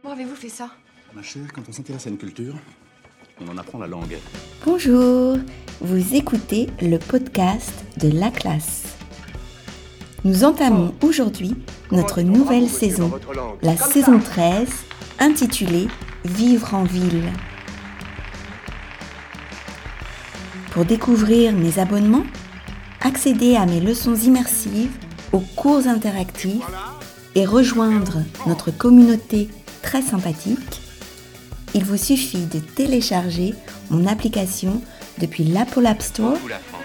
Comment avez-vous fait ça? Ma chère, quand on s'intéresse à une culture, on en apprend la langue. Bonjour, vous écoutez le podcast de La Classe. Nous entamons aujourd'hui notre nouvelle saison, la saison 13, intitulée Vivre en ville. Pour découvrir mes abonnements, accéder à mes leçons immersives, aux cours interactifs et rejoindre notre communauté très sympathique, il vous suffit de télécharger mon application depuis l'Apple App Store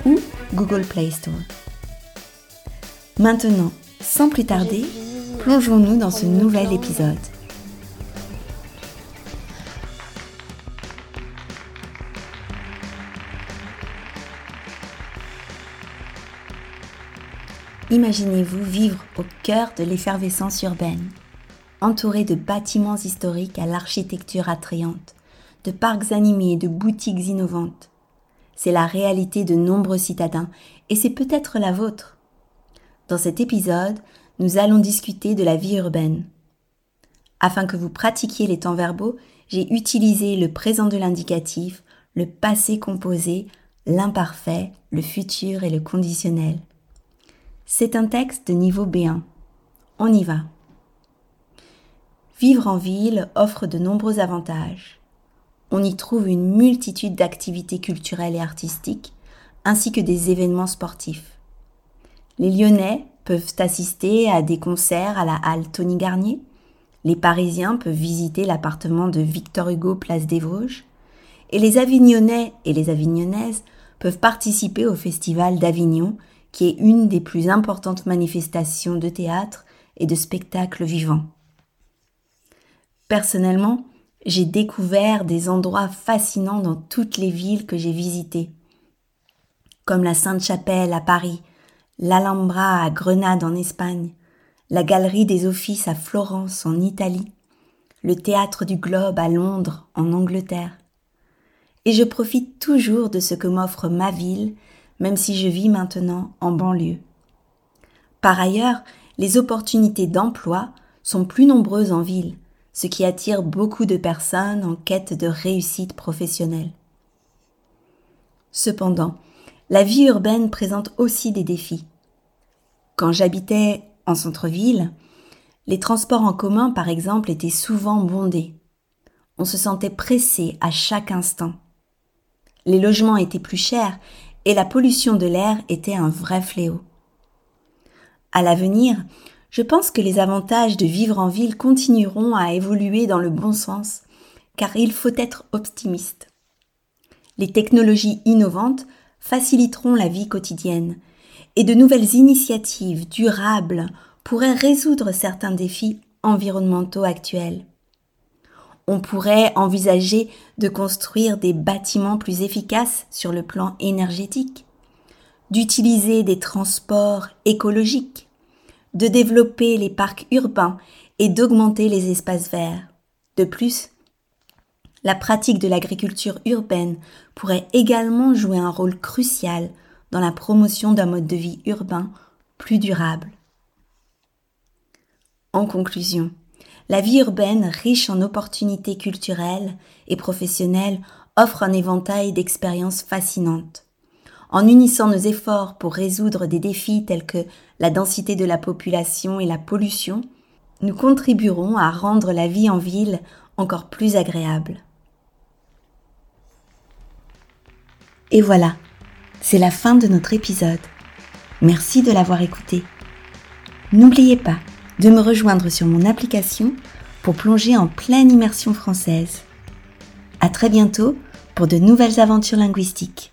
ou Google Play Store. Maintenant, sans plus tarder, plongeons-nous dans ce nouvel épisode. Imaginez-vous vivre au cœur de l'effervescence urbaine, entouré de bâtiments historiques à l'architecture attrayante, de parcs animés et de boutiques innovantes. C'est la réalité de nombreux citadins et c'est peut-être la vôtre. Dans cet épisode, nous allons discuter de la vie urbaine. Afin que vous pratiquiez les temps verbaux, j'ai utilisé le présent de l'indicatif, le passé composé, l'imparfait, le futur et le conditionnel. C'est un texte de niveau B1. On y va. Vivre en ville offre de nombreux avantages. On y trouve une multitude d'activités culturelles et artistiques, ainsi que des événements sportifs. Les Lyonnais peuvent assister à des concerts à la halle Tony Garnier. Les Parisiens peuvent visiter l'appartement de Victor Hugo Place des Vosges. Et les Avignonnais et les Avignonnaises peuvent participer au Festival d'Avignon qui est une des plus importantes manifestations de théâtre et de spectacle vivant. Personnellement, j'ai découvert des endroits fascinants dans toutes les villes que j'ai visitées, comme la Sainte-Chapelle à Paris, l'Alhambra à Grenade en Espagne, la Galerie des Offices à Florence en Italie, le Théâtre du Globe à Londres en Angleterre. Et je profite toujours de ce que m'offre ma ville même si je vis maintenant en banlieue. Par ailleurs, les opportunités d'emploi sont plus nombreuses en ville, ce qui attire beaucoup de personnes en quête de réussite professionnelle. Cependant, la vie urbaine présente aussi des défis. Quand j'habitais en centre-ville, les transports en commun, par exemple, étaient souvent bondés. On se sentait pressé à chaque instant. Les logements étaient plus chers et la pollution de l'air était un vrai fléau. À l'avenir, je pense que les avantages de vivre en ville continueront à évoluer dans le bon sens, car il faut être optimiste. Les technologies innovantes faciliteront la vie quotidienne, et de nouvelles initiatives durables pourraient résoudre certains défis environnementaux actuels on pourrait envisager de construire des bâtiments plus efficaces sur le plan énergétique, d'utiliser des transports écologiques, de développer les parcs urbains et d'augmenter les espaces verts. De plus, la pratique de l'agriculture urbaine pourrait également jouer un rôle crucial dans la promotion d'un mode de vie urbain plus durable. En conclusion, la vie urbaine, riche en opportunités culturelles et professionnelles, offre un éventail d'expériences fascinantes. En unissant nos efforts pour résoudre des défis tels que la densité de la population et la pollution, nous contribuerons à rendre la vie en ville encore plus agréable. Et voilà, c'est la fin de notre épisode. Merci de l'avoir écouté. N'oubliez pas, de me rejoindre sur mon application pour plonger en pleine immersion française. À très bientôt pour de nouvelles aventures linguistiques.